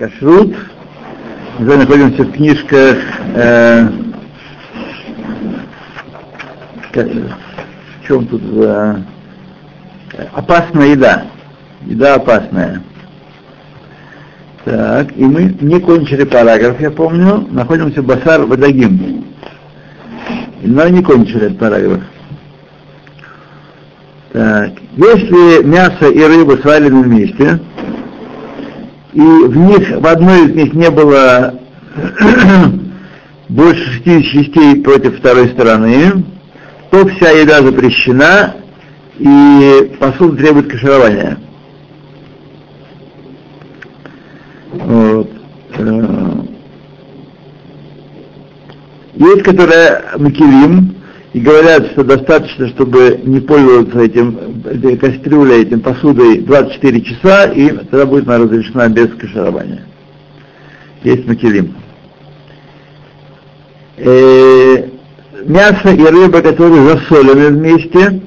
Кашрут. Мы находимся в книжках э, в чем тут э, опасная еда. Еда опасная. Так, и мы не кончили параграф, я помню, находимся в Басар Вадагим. Но не кончили этот параграф. Так, если мясо и рыба свалены вместе, и в них, в одной из них не было больше 60 частей против второй стороны, то вся еда запрещена, и посуда требует каширования. Вот. Э, есть, которые макелим, и говорят, что достаточно, чтобы не пользоваться этим кастрюлей, этим посудой 24 часа, и тогда будет она разрешена без каширования. Есть макелим. Э, мясо и рыба, которые засолены вместе,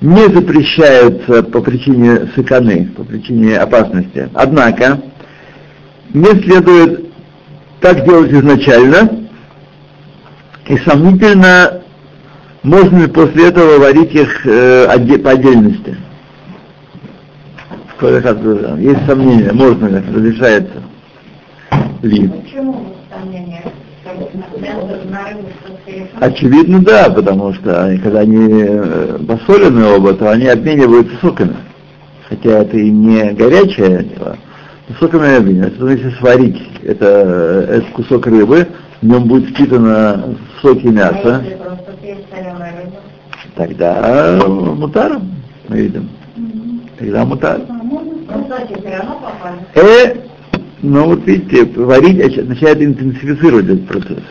не запрещаются по причине сыканы, по причине опасности. Однако, не следует так делать изначально, и сомнительно, можно ли после этого варить их э, по отдельности. Есть сомнения, можно ли, разрешается ли. Почему сомнения? Очевидно, да, потому что они, когда они э, посолены оба, то они обмениваются соками. Хотя это и не горячее дело, но соками обмениваются. Но если сварить это, этот кусок рыбы, в нем будет впитано соки мяса, тогда мутар, мы видим. Тогда мутар. Э, но вот видите, варить начинает интенсифицировать этот процесс.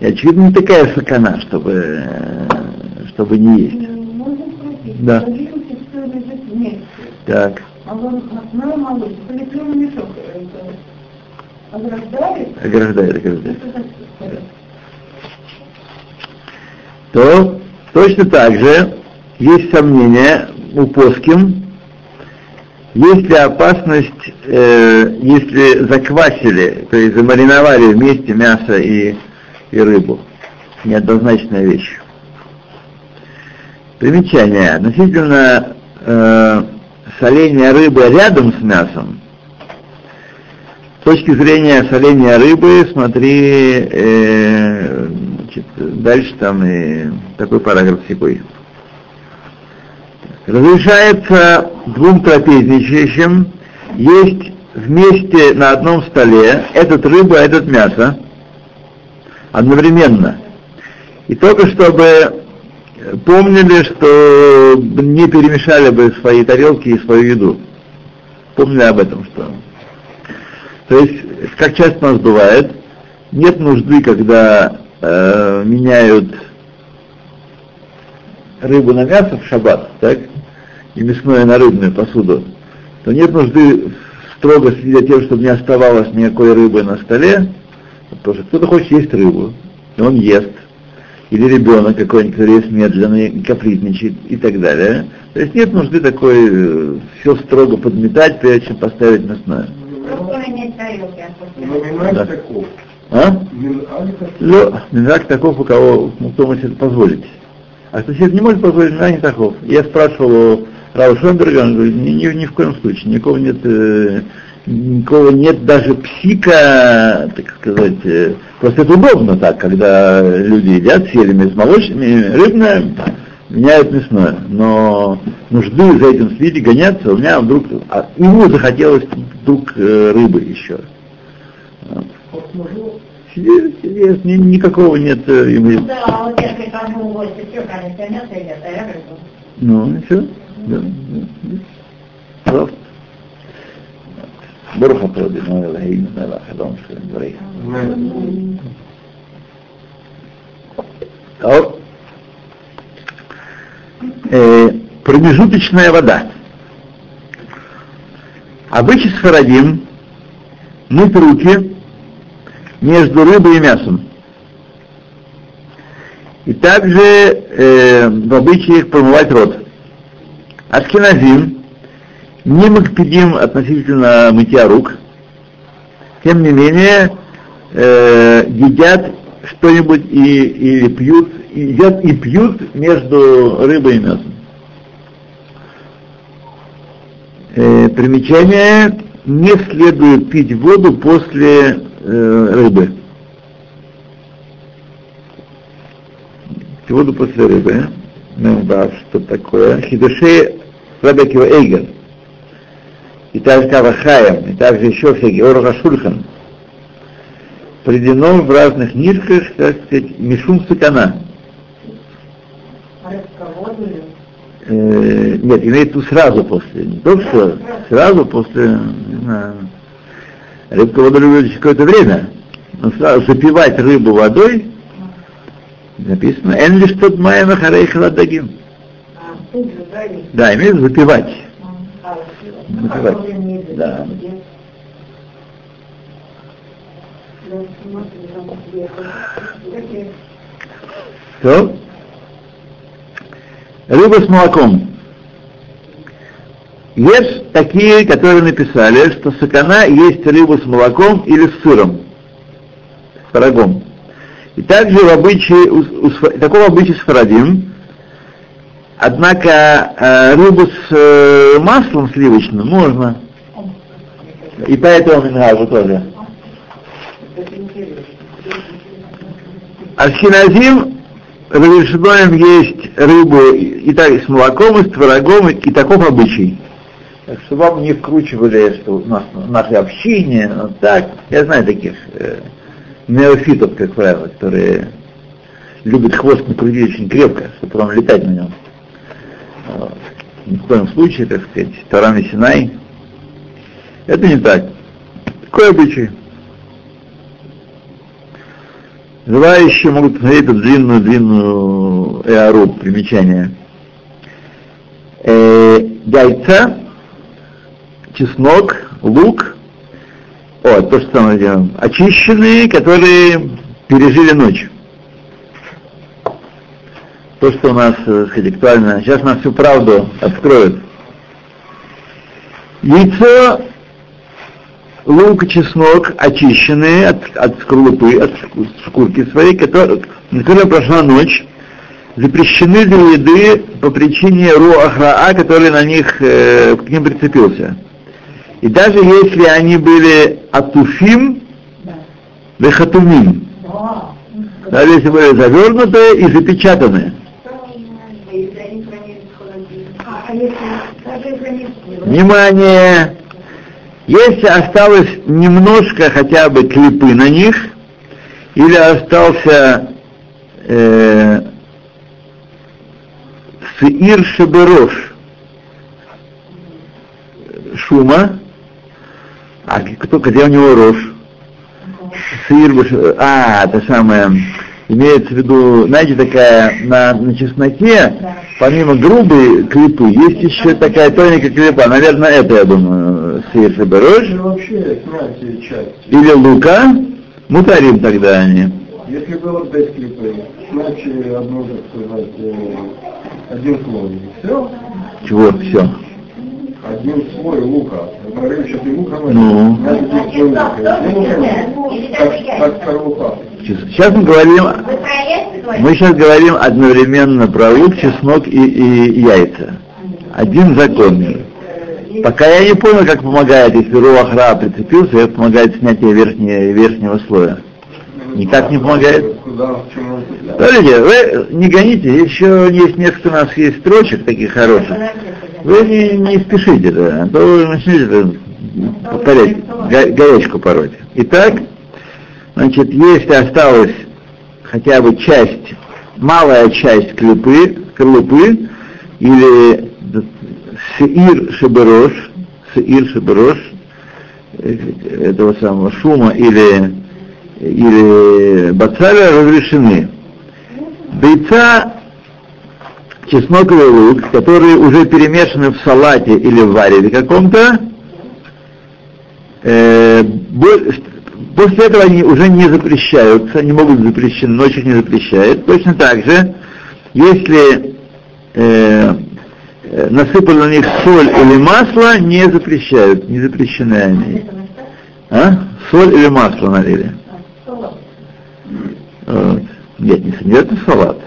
И очевидно не такая сакана, чтобы, чтобы не есть. Да. Так. Ограждает, ограждает. То точно так же есть сомнение у Поским, есть ли опасность, э, если заквасили, то есть замариновали вместе мясо и, и рыбу? Неоднозначная вещь. Примечание. Относительно э, соления рыбы рядом с мясом, точки зрения соления рыбы, смотри, э, значит, дальше там и такой параграф секой. Разрешается двум трапезничающим есть вместе на одном столе этот рыба, этот мясо одновременно. И только чтобы помнили, что не перемешали бы свои тарелки и свою еду. Помнили об этом, что. То есть, как часто у нас бывает, нет нужды, когда э, меняют рыбу на мясо в шаббат, так? и мясное на рыбную посуду, то нет нужды строго следить за тем, чтобы не оставалось никакой рыбы на столе, потому что кто-то хочет есть рыбу, и он ест, или ребенок какой-нибудь, который есть медленный, капризничает и так далее. То есть нет нужды такой э, все строго подметать, прежде чем поставить мясное. Да. А? Минрак таков, у кого, ну, кто может это позволить. А кто себе не может позволить, Минрак не таков. Я спрашивал Рау Шонберга, он говорит, ни, ни, ни в коем случае, никого нет, э, никого нет даже псика, так сказать, э, просто это удобно так, когда люди едят, съели с молочными, рыбное, меняют мясное. Но нужды за этим следить, гоняться, у меня вдруг, а ему захотелось вдруг э, рыбы еще. Сидит, сидит, ни, никакого нет э, ему. Да, а вот если кому гости, все, конечно, мясо едят, а я рыбу. Ну, и все. Да. Просто. ברוך אתה אדוני אלוהינו מלך העולם של דבריך. טוב. Э, промежуточная вода. Обычай сфарадим мыть руки между рыбой и мясом. И также э, в обычаях промывать рот. Ашкеназим не макпедим относительно мытья рук, тем не менее, э, едят что-нибудь и, или пьют, и едят и пьют между рыбой и мясом. Э, примечание, не следует пить воду после э, рыбы. Воду после рыбы. Ну да, что такое? Хидушей Рабекива Эйгер. И также Кавахаем, и также еще всякие Ороха Шульхан. Приведено в разных книжках, так сказать, Мишум Сакана. Э, нет, имеет тут сразу после. Не то, что сразу после, не знаю, рыбка воду любит какое-то время. Но сразу запивать рыбу водой, написано, эн лишь тот маем харей халадагим. Да, имеет запивать. Запивать. Да. Что? Рыба с молоком. Есть такие, которые написали, что сакана есть рыба с молоком или с сыром, с пирогом. И также в обычае, у, у, такого обычая с фарадим, однако э, рыбу с э, маслом сливочным можно. И поэтому мингажу тоже. Ашхиназим разрешено есть рыбу и так с молоком, и с творогом, и, и таков обычай. Так что вам не вкручивали, что у нас наше общение, вот так. Я знаю таких э, неофитов, как правило, которые любят хвост накрутить очень крепко, чтобы потом летать на нем. Вот. Ни в коем случае, так сказать, Тарам Синай. Это не так. Такой обычай. Желающие могут посмотреть эту длинную-длинную эару, примечание. Э, яйца, чеснок, лук, о, то, что мы делаем, очищенные, которые пережили ночь. То, что у нас, так сказать, актуально. Сейчас нам всю правду откроют. Яйцо лук и чеснок очищенные от, от скорлупы, от шкурки своей, которые, на которой прошла ночь, запрещены для еды по причине руахраа, который на них, э, к ним прицепился. И даже если они были атуфим, вехатумим, даже если были завернутые и запечатанные. Внимание! Если осталось немножко хотя бы клипы на них, или остался э, сыр шеберош шума, а кто, где у него рожь? Сыр, а, это самое, имеется в виду, знаете, такая, на, на чесноке, помимо грубой клипы, есть еще такая тоненькая клипа, наверное, это, я думаю, сыр шеберош. Или лука, мутарим тогда они. Если было без клипы, значит, одно, так сказать, один слой, все? Чего все? Один слой лука. И лука Ну. значит, один слой лука. Как, как скорлупа. Сейчас мы говорим, мы сейчас говорим одновременно про лук, чеснок и, и яйца. Один закон. Пока я не понял, как помогает, если руахра прицепился, как помогает снятие верхнего, верхнего слоя. Никак не помогает. Смотрите, вы не гоните, еще есть несколько у нас есть строчек таких хороших. Вы не, не спешите, да, а то вы начнете повторять, го- гаечку пороть. Итак, значит, если осталась хотя бы часть, малая часть клепы, скорлупы, или сеир шеберош, сеир шеберош, этого самого шума или, или бацаля разрешены. Яйца, чесноковый лук, которые уже перемешаны в салате или в вареве каком-то, э, после этого они уже не запрещаются, не могут запрещены, ночь их не запрещает. Точно так же, если э, насыпали на них соль или масло, не запрещают, не запрещены они. А? соль или масло налили. Вот. Нет, не обязательно салат.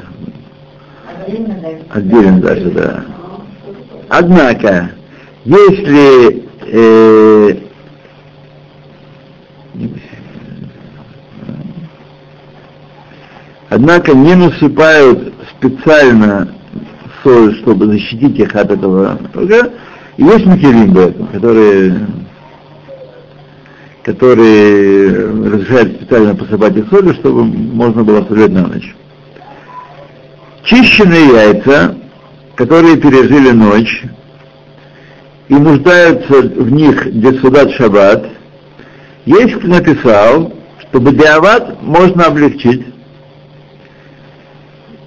Отдельно даже, да. Однако, если э, однако не насыпают специально соль, чтобы защитить их от этого, и есть этом, которые которые разрешают специально посыпать их солью, чтобы можно было оставлять на ночь. Чищенные яйца, которые пережили ночь и нуждаются в них для судат шаббат, есть кто написал, что бадиават можно облегчить,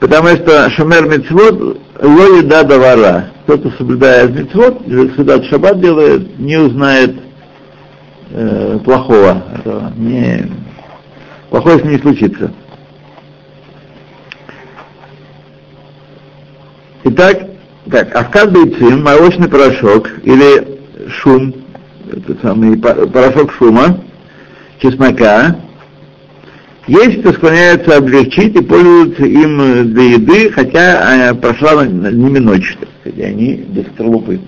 потому что шамер мецвод ло еда давара. Тот, кто соблюдает мецвод, судат шаббат делает, не узнает э, плохого. Не, плохое с ним не случится. Итак, так, авкад бейцим, молочный порошок или шум, это самый порошок шума, чеснока, есть, кто склоняется облегчить и пользуются им для еды, хотя э, прошла над ними ночь, сказать, они без скорлупы.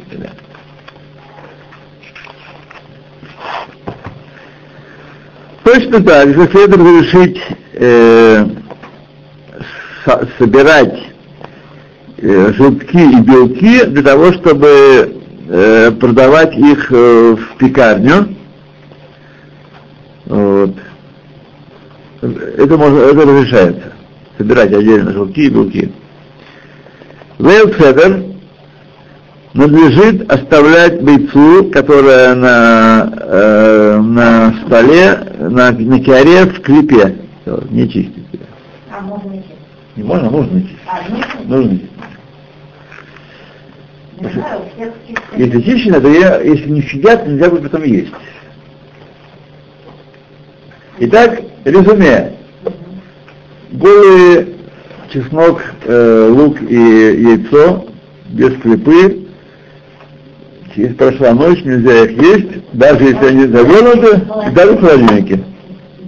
Точно так же следует разрешить э, со, собирать желтки и белки для того, чтобы э, продавать их э, в пекарню. Вот. Это, можно, это разрешается. Собирать отдельно желтки и белки. Вейл Федер надлежит оставлять бойцу, которая на, э, на столе, на, на киаре в клипе. Все, не чистить. А можно не чистить? Не можно, можно чистить. А, нужно? Нужно чистить. Не знаю, у всех чистить. Если чищено, то я, если не щадят, нельзя будет потом есть. Итак, резюме. Голый чеснок, э, лук и яйцо без клепы. Если прошла ночь, нельзя их есть, даже если они завернуты, даже в холодильнике.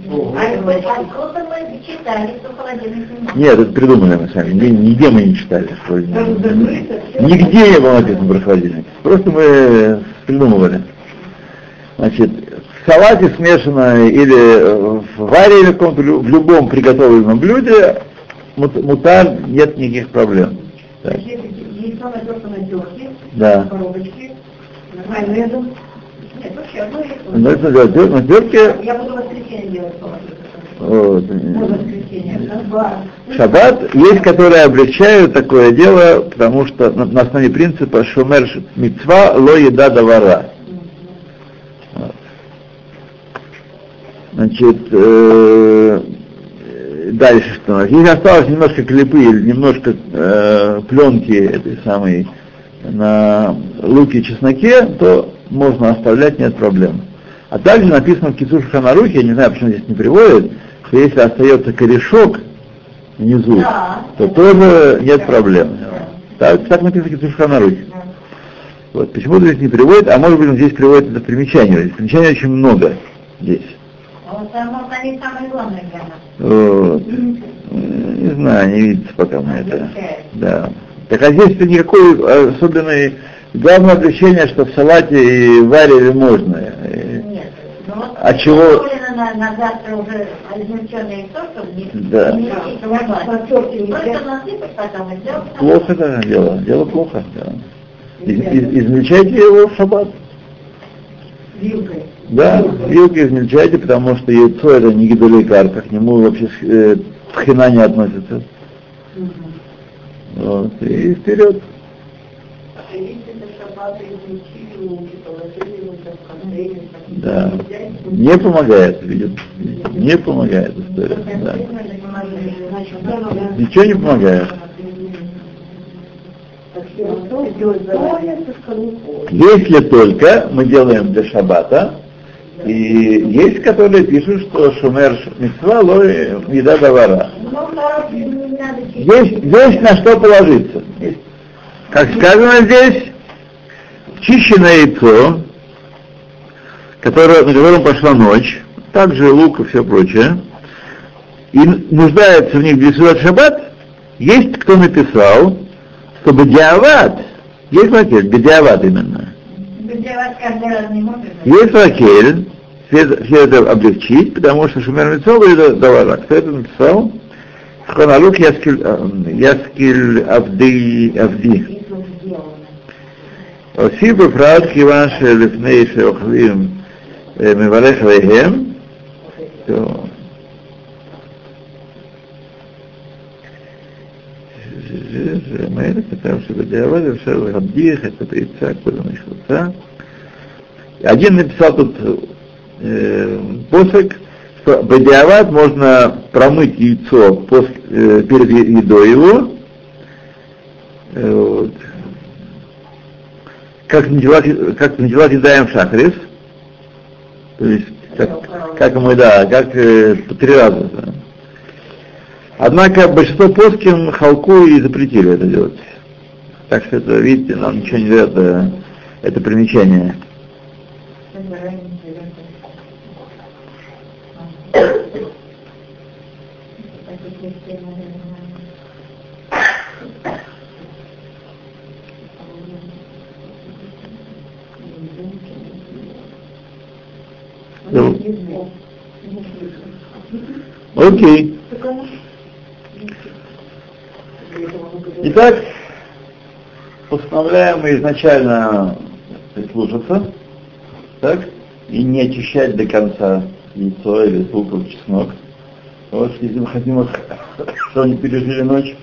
А вы откуда мы читали, что холодильник не надо? Нет, это придумали мы сами. Нигде, нигде мы не читали холодильнике. Нигде не было написано про холодильник. Просто мы придумывали. Значит, в салате смешано или э, в варе или в, в любом приготовленном блюде мут- мутар нет никаких проблем. Так, Если яйцо натерто на терке, Да. коробочки, майонезом. Нет, вообще одно яйцо. Ну, на терке Я буду воскресенье делать салат. Шаббат есть, которые облегчают такое дело, потому что на, на основе принципа шумер мицва ло еда давара. Значит, э, дальше что? Если осталось немножко клепы или немножко э, пленки этой самой на луке и чесноке, то можно оставлять, нет проблем. А также написано в Кицуш Ханарухе, я не знаю, почему здесь не приводят, что если остается корешок внизу, Да. то тоже нет проблем. Так, так написано в Кицуш Ханарухе. Вот, почему здесь не приводит, а может быть он здесь приводит это примечание. Здесь примечаний очень много здесь. Вот может, они самые главные для нас. Вот. Э, Не знаю, не видится пока мне это. Да. Так а здесь никакой особенной... Главное облегчение, что в салате и варили можно. Э. Ну вот А чего- приготовлено на, на завтра уже измельченное яйцо, чтобы не, Да. не сделать. Плохо это дело. Дело плохо. Да. Из- из- измельчайте его в шаббат. Вилкой. Да, вилкой измельчайте, потому что яйцо это не гидоликар, к нему вообще э, тхина не относится. Вот, и вперед. Да. Не помогает, видит. Не помогает история. Да. Ничего не помогает. Если только мы делаем для шаббата, и есть, которые пишут, что шумер митцва лой еда давара. Ну. Есть, есть на что положиться. Как сказано здесь, чищенное яйцо, который, на котором пошла ночь, также лук и все прочее, и нуждается в них Бесилат Шаббат, есть кто написал, что Бадиават, есть лакель, Бадиават именно. Бадиават каждый раз не может. Есть лакель, все, все это облегчить, потому что Шумер Митцов это Давара. Кто это написал? Хронолог Яскиль, а, Яскиль Авди, Авди. Осибы прат киван шелифней шеохлим Э, Мевалех Вейхем, то Маэля, потому что Бадиавад, Вершал Рабдиех, это Тейца, Кодам Ишлуца. Один написал тут э, посок, что Бадиавад можно промыть яйцо после, э, перед едой его, э, вот. как, началась, как началась еда Шахрис, то есть как, как мы, да, как э, три раза. Да. Однако большинство плоским халку и запретили это делать. Так что это, видите, нам ничего не дает это, это примечание. Ну, Окей. Итак, постановляем мы изначально слушаться, так, и не очищать до конца яйцо или луков чеснок. Вот, если мы хотим, что они пережили ночь.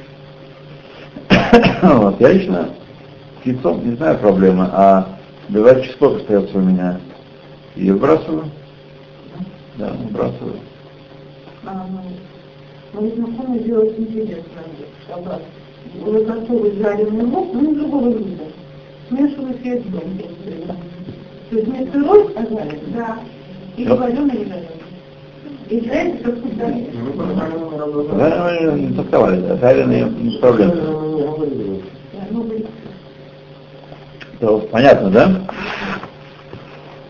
вот, я лично с яйцом не знаю проблемы, а бывает чеснок остается у меня. И выбрасываю. Да, выбрасываю. А, ну, мои знакомые делают интересно, шаббат. Вы готовы жареный лук, но другого вида. Смешивают весь дом. То есть не сырой, а жареный? Да. Или вареный, или жареный. И жареный, как всегда. Жареные не толковали, да, жареные не проблема. То понятно, да?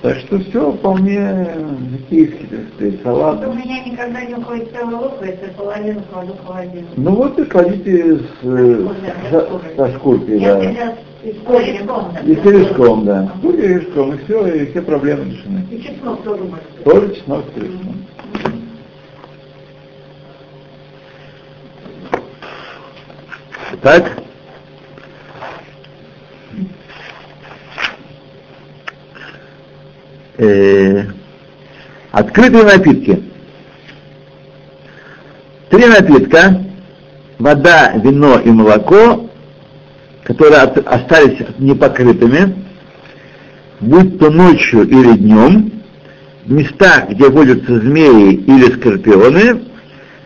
Так что все вполне житейский, так сказать, салат. У меня никогда не уходит целый лук, если половину кладу в холодильник. Ну вот и кладите с, э, со, со шкуркой, Я да. И с корешком, да. С корешком, и все, и все проблемы решены. И чеснок тоже может быть. Тоже чеснок с корешком. Так. Э, открытые напитки. Три напитка, вода, вино и молоко, которые от- остались непокрытыми, будь то ночью или днем, в местах, где водятся змеи или скорпионы,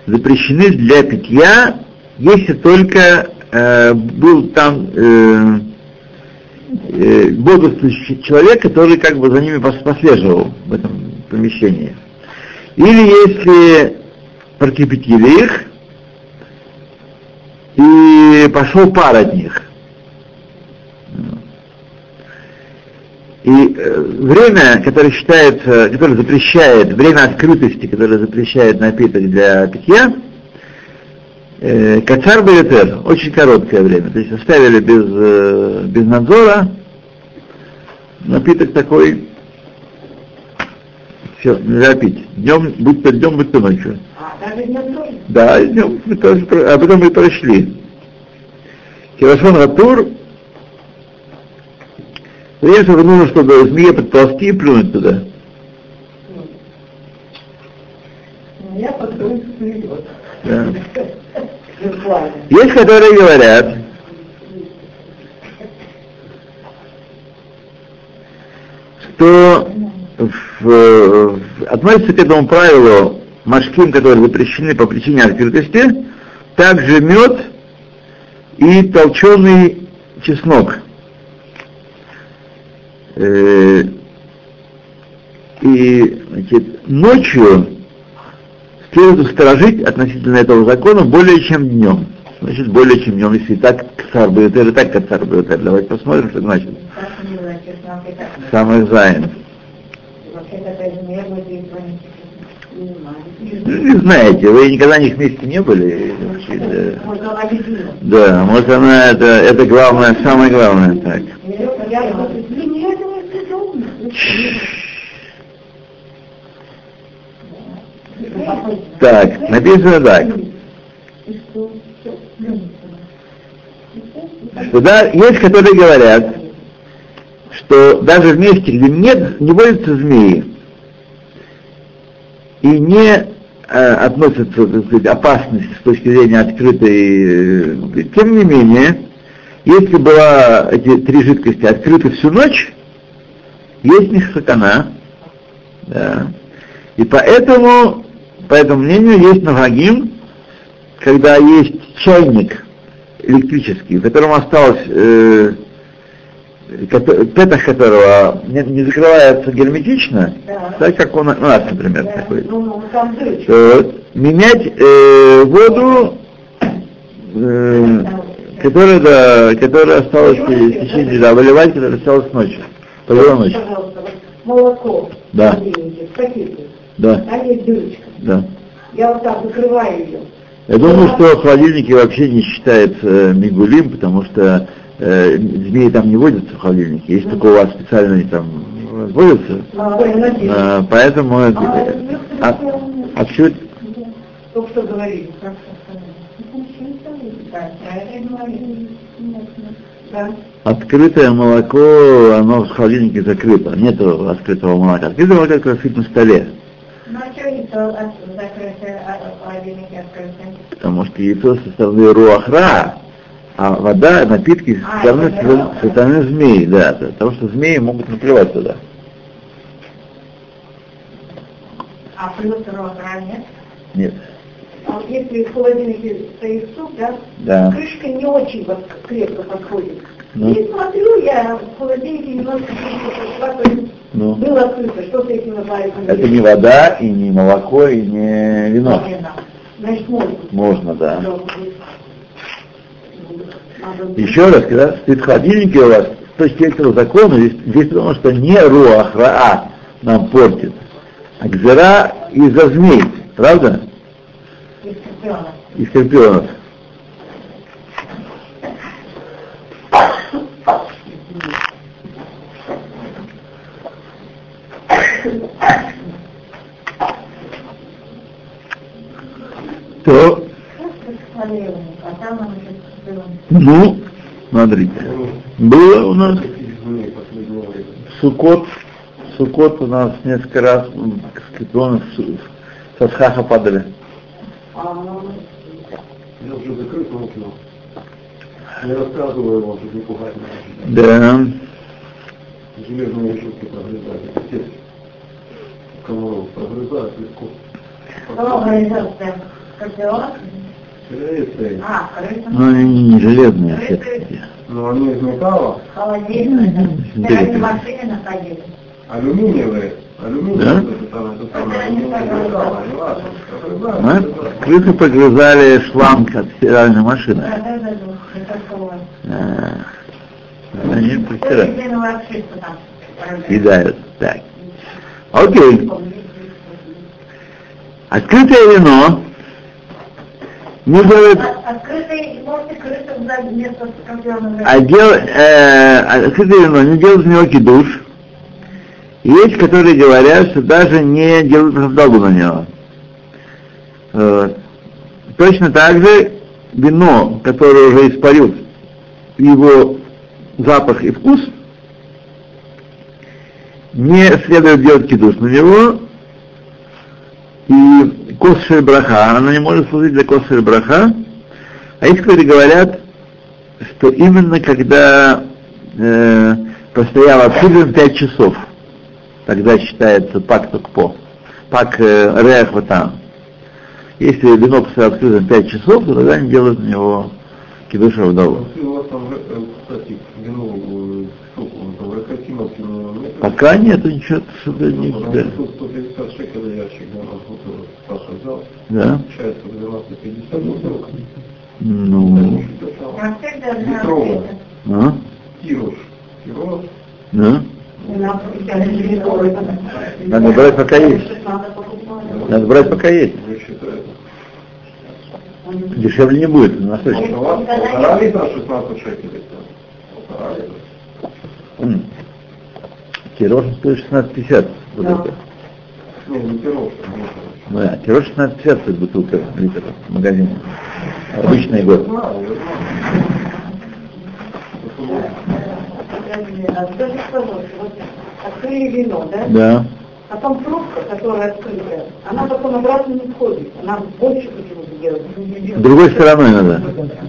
запрещены для питья, если только э, был там э, э, бодрствующий человек, который как бы за ними пос- послеживал в этом помещении. Или если прокипятили их, и пошел пар от них. И э, время, которое считается, которое запрещает, время открытости, которое запрещает напиток для питья, э, Кацар Беретер, очень короткое время. То есть оставили без, э, без надзора, напиток такой, все, нельзя пить. Днем, будь то днем, будь то ночью. А, даже днем тоже. Да, идем, мы тоже, а потом мы прошли. Кирашон Ратур, Конечно, нужно, чтобы змея подползти и плюнуть туда. Ну, Я что идет. Да. Есть, которые говорят, что в- в- относится к этому правилу машким, которые запрещены по причине открытости, также мед и толченый чеснок. Э, И значит, ночью следует усторожить относительно этого закона более чем днем. Значит, более чем днем, если и так царь будет, или так царь будет. Давайте посмотрим, что значит. Самый и звонить. Не. Ну, знаете, вы никогда них вместе не были. Да. Да, может она это, это главное, самое главное так. Я говорю, блин, я этого не сказала. Так, написано так. Что да, есть, которые говорят, что даже в месте, где нет, не водятся змеи, и не э, относятся, так сказать, опасность с точки зрения открытой, э, тем не менее, если была эти три жидкости открыты всю ночь, есть них сатана, да. И поэтому, по этому мнению, есть навагим, когда есть чайник электрический, в котором осталось э, петах которого не, не закрывается герметично, Да. так как он, у нас, например, Да, такой. Ну, дырочка. то менять э, воду, э, которая, да, которая осталась в течение, да, выливать, которая осталась ночью. Позора ночью. Пожалуйста, вот молоко Да. в Да, а есть дырочка. да. Я вот так закрываю ее. Я думаю, что в холодильнике вообще не считается э, мигулим, потому что э, змеи там не водятся в холодильнике. Если только у вас специально они там водятся, А, э, поэтому... это- А, а, а всё это- Только что говорили. Открытое молоко, оно в холодильнике закрыто. Нету открытого молока. Открытое молоко как раз на столе. Ну а а открытое? Потому что яйцо со стороны руахра, а вода, напитки со А, стороны, со стороны змеи, да, потому что змеи могут наплевать туда. А плюс ротра нет? Нет. А вот если в холодильнике стоит суп, да, Да. крышка не очень вот крепко подходит. Ну. И смотрю, я в холодильнике немножко Ну. было открыто, что с этим называется? Это не вода, и не молоко, и не вино. Значит, можно. Можно, да. Еще раз, когда стоит в холодильнике у вас, с точки этого закона, здесь, здесь потому что не руахраа нам портит, а гзера из-за змей, правда? И скорпионов. И скорпионов. То, там он еще скорпион. ну, смотрите, было у нас? Сукот, Сукот у нас несколько раз с- со схаха падали. А, Я уже закрыт окно. Не рассказываю вам, чтобы не пугать. Да. Железные решетки прогрызают. Отец. Комаров прогрызают легко. Кто Сердце. А, крыса. Но они не железные все-таки. Но они из металла. Холодильник. Мгм. Так они в машине находились. Алюминиевые. Алюминиевые. Да? Прогрызают. Крысы погрызали шланг от стиральной машины. А, Они постирают. Съедают. Так. Окей. Открытое вино не делает От- Открытый, крыса вместо скорпиона. А дел, э, открытое вино не делают в него кидуш. Есть, которые говорят, что даже не делают раздолу на него. Э, точно так же вино, которое уже испарил его запах и вкус, не следует делать кидуш на него, и косшер браха, она не может служить для косшер браха, а есть, которые говорят, что именно когда э, постоял открытым 5 часов, тогда считается пак токпо, пак э, реах ватан. Если вино постояло открытым 5 часов, то тогда они делают на него там, э, э, ну, нет? Пока нет, ничего, что-то не там да. 150 шекелей ящик, да, нас вот э, Саша взял, Да? получается 12,50 бутылка. Ну, а? Тирош. Да? Надо брать пока есть. Надо брать пока есть. Дешевле не будет, настойчиво. У вас полтора литра 16 шекелей. Полтора литра. М. Тирож стоит 16,50. Вот Да. это. Не, не не Ну, да, тирож 16,50 стоит бутылка литр в магазине. Обычный год. а вот открыли вино, да? Да. А там пробка, которая открытая, она потом обратно не входит. Она больше почему-то делает. Другой стороной надо.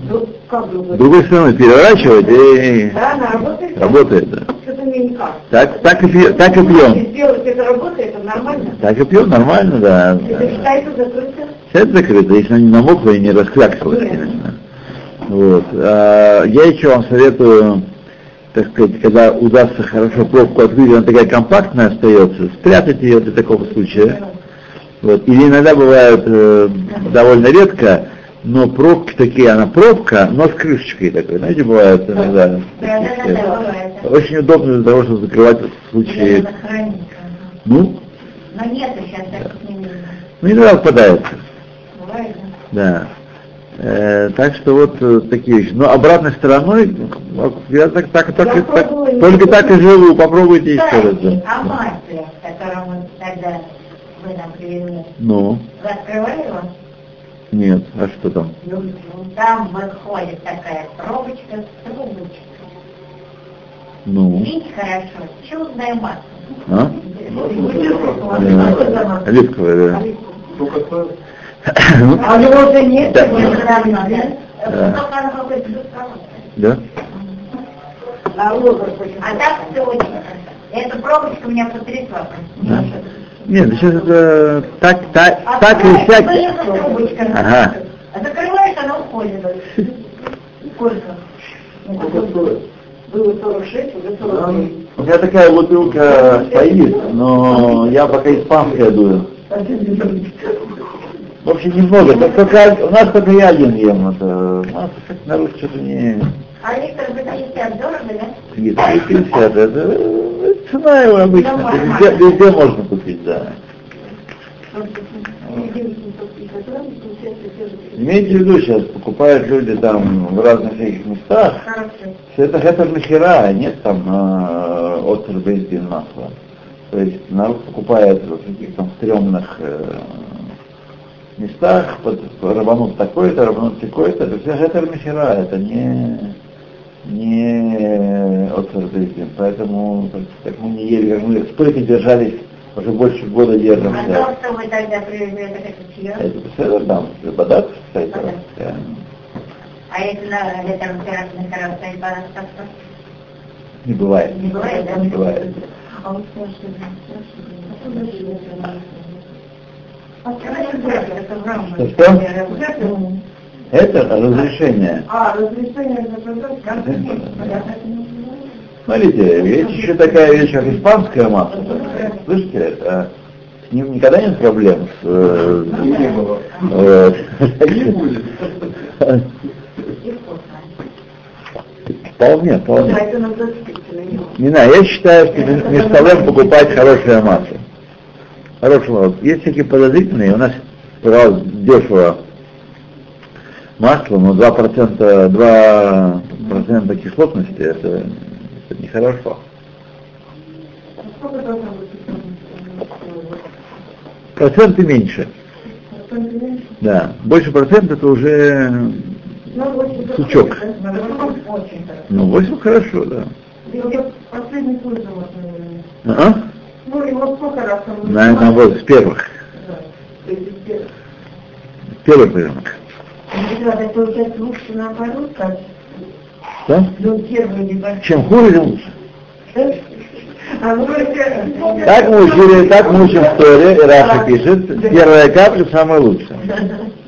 Ну, как другой? Другой стороной переворачивать и Да, она работает? работает. Да. Что-то мне никак. Так, так, и, пьем, так и пьем. Если сделать это работает, это нормально? Так и пьем, нормально, да. Это считается закрыто? Это закрыто, если она не намокла и не раскляксалась, конечно. Вот. А, я еще вам советую, так сказать, когда удастся хорошо пробку открыть, она такая компактная остается, спрятать ее для такого случая. Вот. Или иногда бывает э, довольно редко, но пробки такие, она пробка, но с крышечкой такой. Знаете, бывает иногда. Да, да, такие, да. Очень удобно для того, чтобы закрывать в случае. Ну, Но нету сейчас таких не ну иногда попадается. Бывает, да? Да. Э, так что вот э, такие вещи. Но обратной стороной, ну, я так, так, так, Я так- только так и живу, попробуйте еще раз. Масле, которое мы тогда вы нам привезли. Ну, Вы открывали его? нет, а что там? Ну, Там выходит такая пробочка с трубочкой. Ну, Видите хорошо? Чудное масло. а? Да. Э, Оливковое, да. Стоит? Ну, А его уже нет? Да. Да? Да? А? А так хорошо. Эта пробочка меня потрясла. Да. Нет, сейчас это так, так, А так и всякие. Ага. А закрываешь, она уходит. Сколько? Стоит? Было 46, уже 49. У меня такая бутылка стоит, но я пока испанская дую. В общем, немного. Так только, у нас только я один ем. Это, у нас как народ что-то не... А литр за 50 дорого, да? Нет, 50, это, это цена его обычно. Везде, везде можно купить, да. Имейте в виду, сейчас покупают люди там в разных всяких местах. Все это, это махера, а нет там э, острый бензин масла. То есть народ покупает в каких-то там стрёмных э, местах, под, рванут такой-то, рванут такой-то. Это все это махера, это не, не бензин. Поэтому так, как мы не ели, как мы столько держались, уже больше года А держимся. то, что вы тогда привезли, это как чье? Это беседа, да, Бадат, кстати. Бадат. А если на литр на то что? Не бывает. Не бывает, да? Не бывает. А вот спрашивали, спрашивали, А это враг. Что, что? Это разрешение. А, разрешение заказать, как Смотрите, есть еще такая вещь, как испанское масло. Слышите, это, с ним никогда нет проблем. С, э, не было. э, Не будет. Вполне, вполне. это. Не знаю, я считаю, что между собой покупать хорошее масло. Хорошее масло. Есть всякие подозрительные, у нас пожалуйста, дешево масло, но 2%, 2% кислотности, это, это нехорошо. Проценты меньше. Да. Больше процент это уже, Сучок. ну, 8 хорошо, да. А? Ну, его сколько раз он На, на вот, с первых. Да. Первых рынок. Это получается лучше наоборот, как Что? ну, первый. Чем хуже, тем лучше. А Так мы учили, так мы учим в Торе, и Раша пишет, первая капля самая лучшая.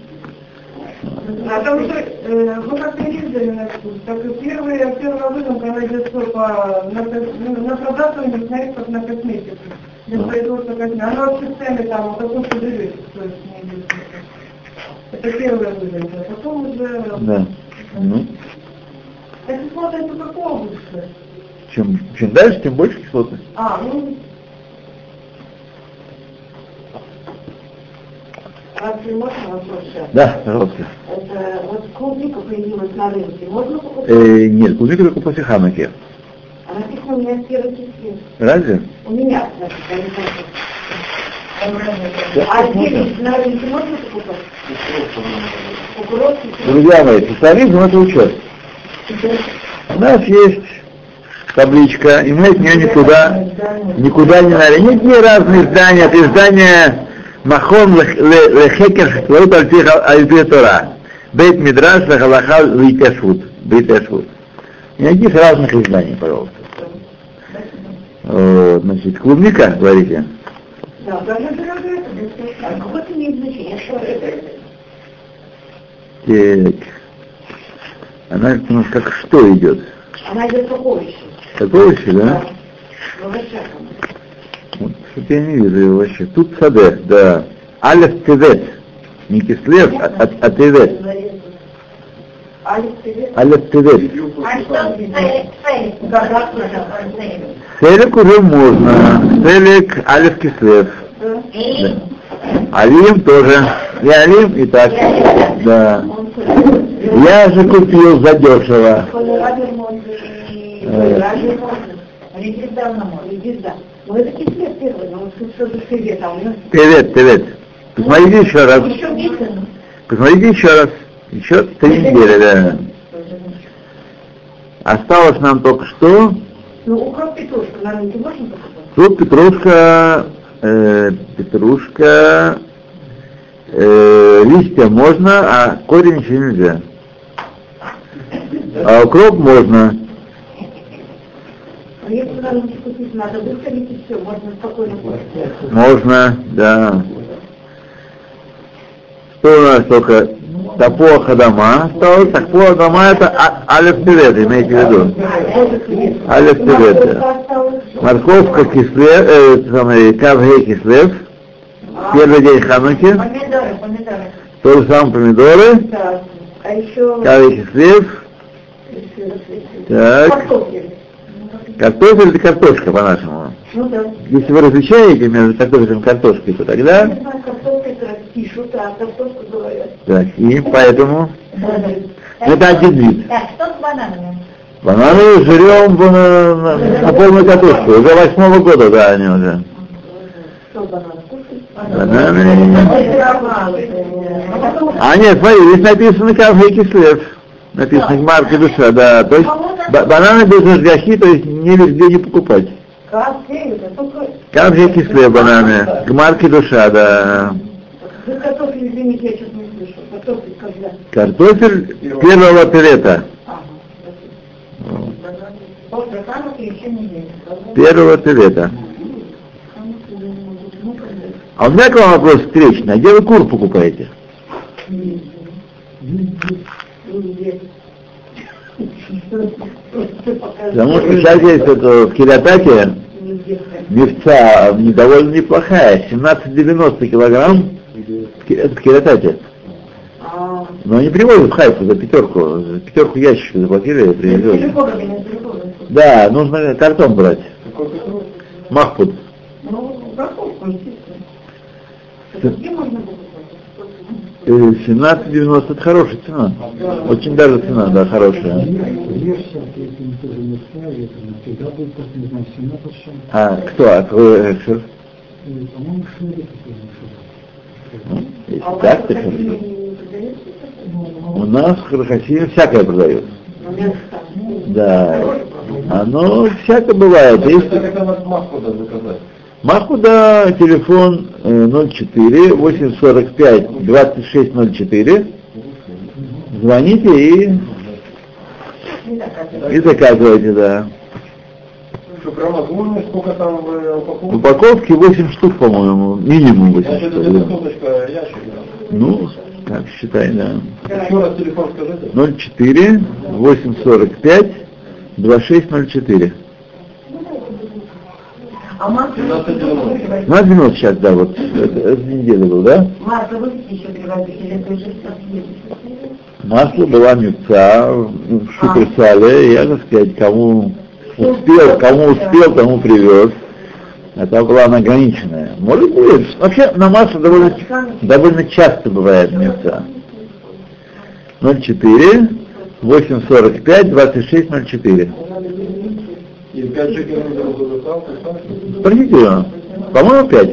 А там что, э, вы как-то ездили на экскурсию, так и первый, первый выдум, когда идет по, на, на, продажу, не знаешь, как на косметику. Для производства косметики. Оно вообще цены там, а потом что живет, то есть не идет. Это первый выдум, а потом уже... Да. Ну, Это смотрится какого лучше? чем, чем дальше, тем больше кислоты. А, ну, Разве можно вопрос сейчас? Да, пожалуйста. Это вот клубника появилась на рынке. Можно покупать? Э, нет, клубника только после Хануки. А написано у меня первый кислин. Разве? У меня, значит, я не знаю. А здесь на рынке можно покупать? Кукурузки? Друзья мои, социализм это учет. У нас есть табличка, и мы от нее никуда, никуда не надо. Нет ни разные издания, это издание Махон Лехекер Хтлаут Альпи Тора. Бейт Мидраш Лахалаха Литешвуд. Бейтешвуд. Никаких разных изданий, пожалуйста. Вот, значит, клубника, говорите. Да? Так. Она у нас как что идет? Она идет какого еще? Такого еще, да? В овощах. Вот, Что-то я не вижу его вообще. Тут саде, да. Алеф Тевет. Не кислев, а, а, а Тевет. Алеф Тевет. А Селек уже можно. Селек Алеф Кислев. Алим тоже. И Алим и так. Да. Я же купил задешево. Колорадо можно и Радио Посмотрите еще раз. Посмотрите еще раз. Еще три недели, да. Осталось нам только что. Ну, укроп петрушку на рынке можно покупать? Тут петрушка, э, петрушка, э, листья можно, а корень еще нельзя. А укроп можно. А если на рынке купить надо, высолить и все, можно спокойно купить. Можно, да. Что у нас только тапуа хадама осталось? Тапуа хадама это а- алеф пилет, имейте в виду. Алеф пилет. Морковка кислев, э, самое, кавгей кислев. Первый день хануки. Помидоры, помидоры. То же самое помидоры. Да. А еще Кавгей кислев. Так. картофель. Картофель это картошка по-нашему. Ну да. Если вы различаете между картофелем и картошкой, то тогда... Не знаю, картофель это пишут, а картошку говорят. Так, и поэтому... Это один вид. Так, что с бананами? Бананы жрем на, на- на полную катушку. Уже восьмого года, да, они уже. Что банан кушать? Бананы. А нет, смотри, здесь написано кафе кислев. Написано марка душа, да. То есть ба- бананы без жгахи, то есть не везде не покупать. кафе, кислев бананы. К марке душа, да. За картофель, извините, я что-то не слышу. Картофель когда? Картофель первого неделю. Первого пилета. А у меня к вам вопрос встречный. А где вы кур покупаете? Потому что сейчас есть это, в Кириатаке Везде. мевца не- довольно неплохая, 17,90 килограмм это в Кириатаке. А, Но они привозят Хайфу за пятерку, за пятерку ящиков заплатили и привезли. Да, нужно картон брать. Ну, упаковку, естественно. Это где можно? Э, 17,90 это хорошая цена. Очень даже цена, да, хорошая. Версия, если не тоже не ставит, она всегда будет, как не знаю, 17 с чем. А кто? А какой По-моему, Шерик какой-то. Ну, если у так, то продаются? У нас в Хархасине всякое продают. Мясо. Да. Оно всякое бывает. Есть Это надо маску да, заказать. Махуда, телефон э, 04 845 2604. Звоните и, и заказывайте, да. Возможно, сколько там в В упаковке? упаковке 8 штук, по-моему, минимум 8 Значит, штук. это да. соточка ящик, да. Ну, как считай, да. Еще раз телефон скажите. 04 845 2604. А масло 17,90. Ну, 90 сейчас, да, вот, это, это неделя был, да? Масло вы еще привозите, или это уже совсем? Масло была мюкца в шуперсале, я, так сказать, кому успел, кому успел, тому привез. Это была она ограниченная. Может быть. Вообще намаз довольно, довольно часто бывает мецва. 04, 845, 26, 04. И пять шекелей не было Спросите его. По-моему, 5.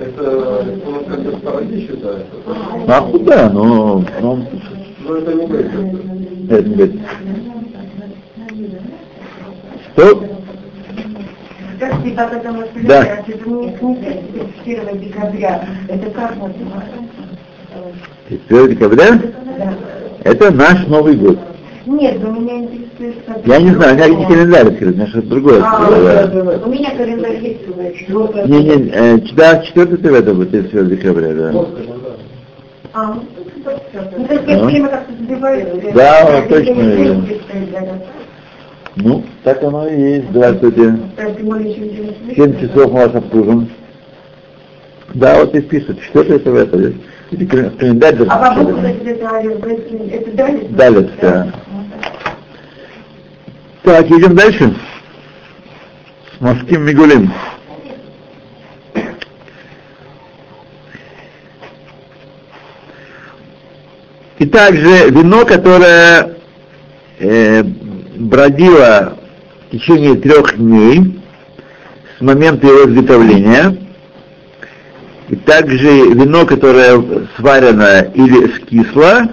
Это он как бы справедливо считается? А куда? Ну, ну, Но это не будет. это не говорит. Что? Скажите, как это может Да. это не с 1 декабря, это как называется? 1 декабря? Да. Это наш Новый год. Нет, у меня интересует... Я не знаю, у меня не календарь открыт, у меня что-то другое. А, у меня календарь есть уже. Не, не, э, да, 4 это будет 31 декабря, да. А, ну, то есть я время как-то забиваю. Да, Я точно, это. Ну, так оно и есть. Здравствуйте. Так, тем более, еще ничего не 7 часов мы вас обслужим. Да, вот и пишут, что это в это. Календарь- даже А бабушка, это, Далец? Далец, да. Так, идем дальше. С морским И также вино, которое э, бродило в течение трех дней с момента его изготовления, и также вино, которое сварено или скисло,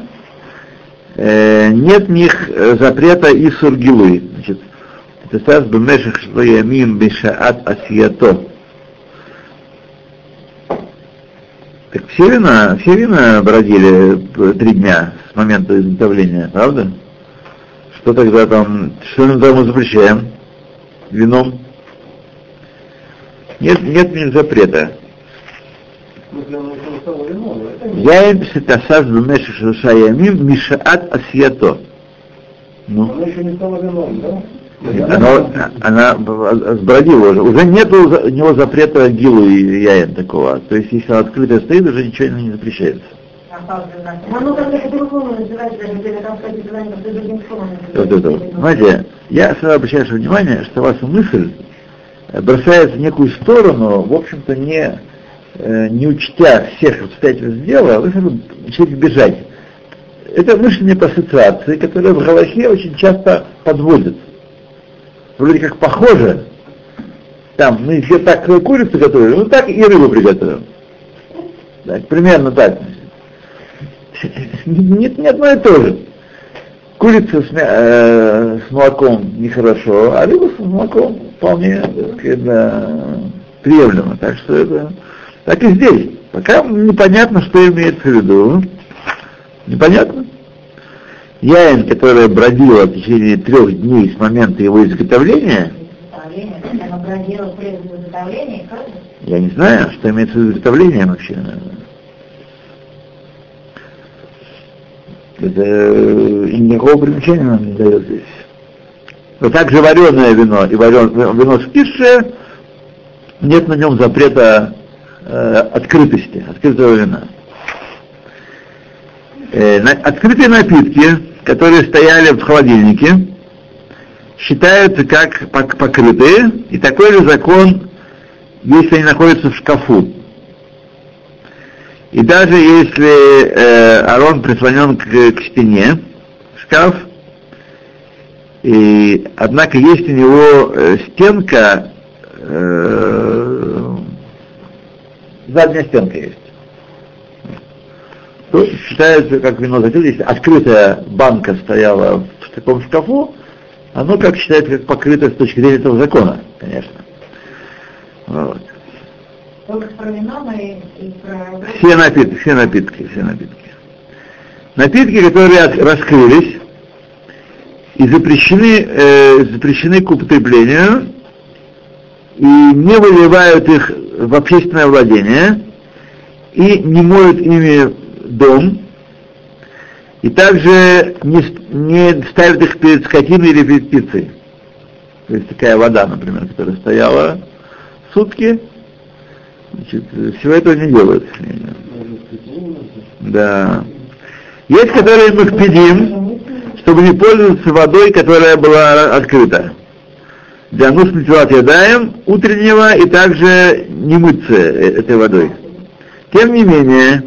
э, нет в них запрета и сургилы. Значит, это стас бемешек шлоямим бешаат асията. Так все вина, все вина бродили э, три дня с момента изготовления, правда? Что тогда там, что мы там запрещаем? Вином? Нет, нет них запрета. Да? Я им сетасаз бемешек шлоямим мишаат асията. Ну. Оно еще не стало вином, да? Оно, она сбродила уже. Уже нет у него запрета гилу и яин такого. То есть, если она открытая стоит, уже ничего не запрещается. Вот это вот. Знаете, я сразу обращаю ваше внимание, что ваша мысль э, бросается в некую сторону, в общем-то, не, э, не учтя всех обстоятельств дела, вы сразу начинаете бежать. Это мышление по ассоциации, которое в Галахе очень часто подводит. Вроде как похоже, там, мы все так курицу готовили, ну так и рыбу приготовим. Так, примерно так. Нет, не одно и то же. Курица с, э, с молоком нехорошо, а рыба с молоком вполне да, приемлемо. Так что это так и здесь. Пока непонятно, что имеется в виду. Непонятно. Яин, которая бродила в течение трех дней с момента его изготовления, я не знаю, что имеется в виду изготовление вообще. Это э, и никакого примечания нам не дает здесь. Но также вареное вино и варен, вино скисшее, нет на нем запрета э, открытости, открытого вина. Э, на- открытые напитки, которые стояли в холодильнике, считаются как пок- покрытые, и такой же закон, если они находятся в шкафу. И даже если э, Арон прислонен к, к стене, шкаф, и, однако есть у него э, стенка, э, задняя стенка есть, то считается как вино закрыто. Если открытая банка стояла в таком шкафу, оно как считается как покрыто с точки зрения этого закона, конечно. Вот. Только про вино мы и про... Все напитки, все напитки, все напитки. Напитки, которые от- раскрылись и запрещены, э, запрещены к употреблению и не выливают их в общественное владение и не моют ими дом, и также не, не ставят их перед скотиной или перед птицей. То есть такая вода, например, которая стояла сутки, значит, всего этого не делают. Да. Есть, которые мы впедим, чтобы не пользоваться водой, которая была открыта. Для нужд Нитилат Ядаем утреннего и также не мыться э, этой водой. Тем не менее,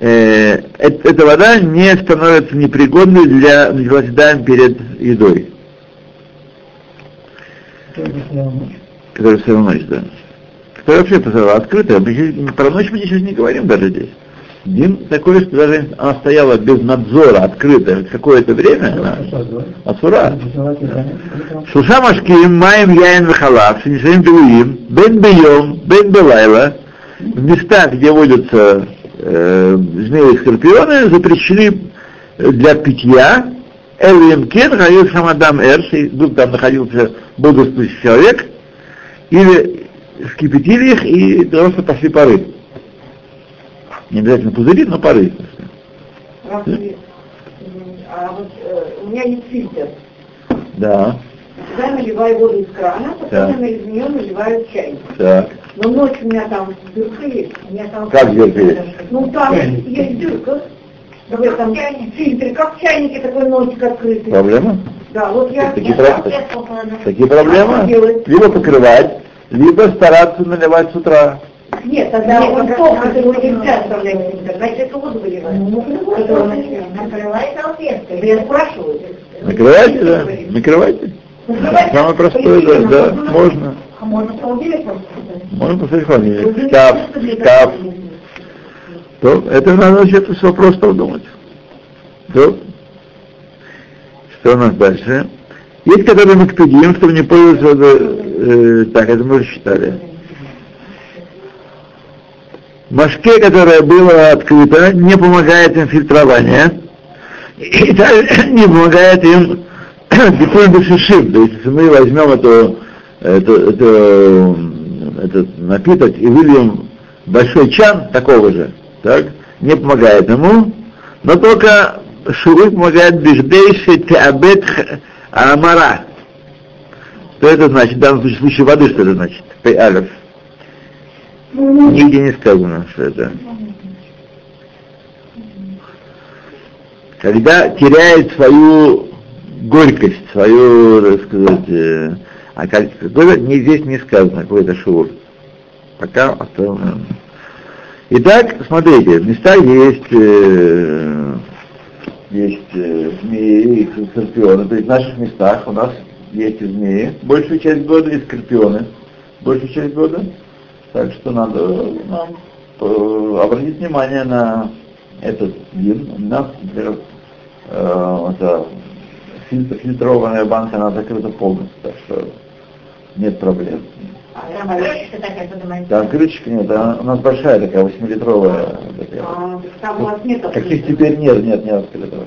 э, эта вода не становится непригодной для Нитилат Ядаем перед едой. Которая все равно ночь, да. Которая вообще -то открытая. Мы про ночь мы ничего не говорим даже здесь. Дин такой, что даже она стояла без надзора, открытая какое-то время, она асура. Шуша машким, маем яин вахалав, шинишаим белуим, бен бейом, бен белайла, в местах, где водятся э, змеи и скорпионы, запрещены для питья, Элием Кен, Хаил Шамадам Эрш, и вдруг там находился бодрствующий человек, или вскипятили их и просто пошли пары. Не обязательно пузыри, но пары. А вот э, у меня есть фильтр. Да. Туда наливаю воду из крана, потом я из нее наливаю чайник. Так. Но ночью у меня там дырка есть. У меня там Как дырка есть? Ну там есть дырка. Да в этом фильтре, как в чайнике такой носик открытый. Проблема? Да, вот я... Такие, я про- там- такие проблемы? Либо покрывать, либо стараться наливать с утра. Нет, тогда он только его нельзя оставлять в фильтр, значит эту воду выливать. Которую ночью. Накрывай салфеткой. Я спрашиваю. Накрывайте, да? Накрывайте. Самое простое, да, да, можно. А можно холодильник? Можно поставить холодильник. Шкаф, шкаф. То, это надо вообще-то все просто продумать. То, что у нас дальше? Есть, которые мы кпедим, чтобы не пользоваться, э, так, это мы уже считали. Машке, которое было открыто, не помогает им фильтрование, и также не помогает им битуль бешишим. То есть, если мы возьмем эту, эту, эту, этот напиток и выльем большой чан такого же, так, не помогает ему, но только шуры помогает беждейший теабет амара. Что это значит? В данном случае, воды, что это значит? Пей алиф. Нигде не сказано, что это. Когда теряет свою горькость, свою, так сказать, э, а как, какой-то не, здесь не сказано, какой-то шур. Пока оставим. Итак, смотрите, в местах есть, э, есть э, змеи и скорпионы, то есть в наших местах у нас есть и змеи, большую часть года, и скорпионы, большую часть года. Так что надо нам э, обратить внимание на этот вин. У нас, например, э, это фильтрованная банка, она закрыта полностью, так что нет проблем. А там такая, поднимается. Там крышечка нет, у нас большая такая, 8-литровая. такая. А, там у вас нет Таких теперь нет, нет, нет открытого.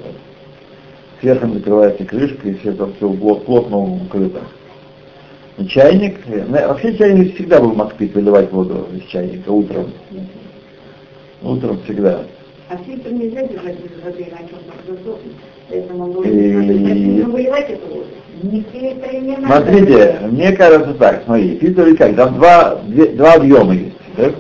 Сверху закрывается крышка, и все это все плотно укрыто. И чайник, э, ну, вообще чайник всегда был макпит выливать воду из чайника утром. Утром всегда. А фильтр нельзя держать без воды, иначе он Смотрите, мне кажется так, смотри, фильтр как, там два, две- два объема есть, так?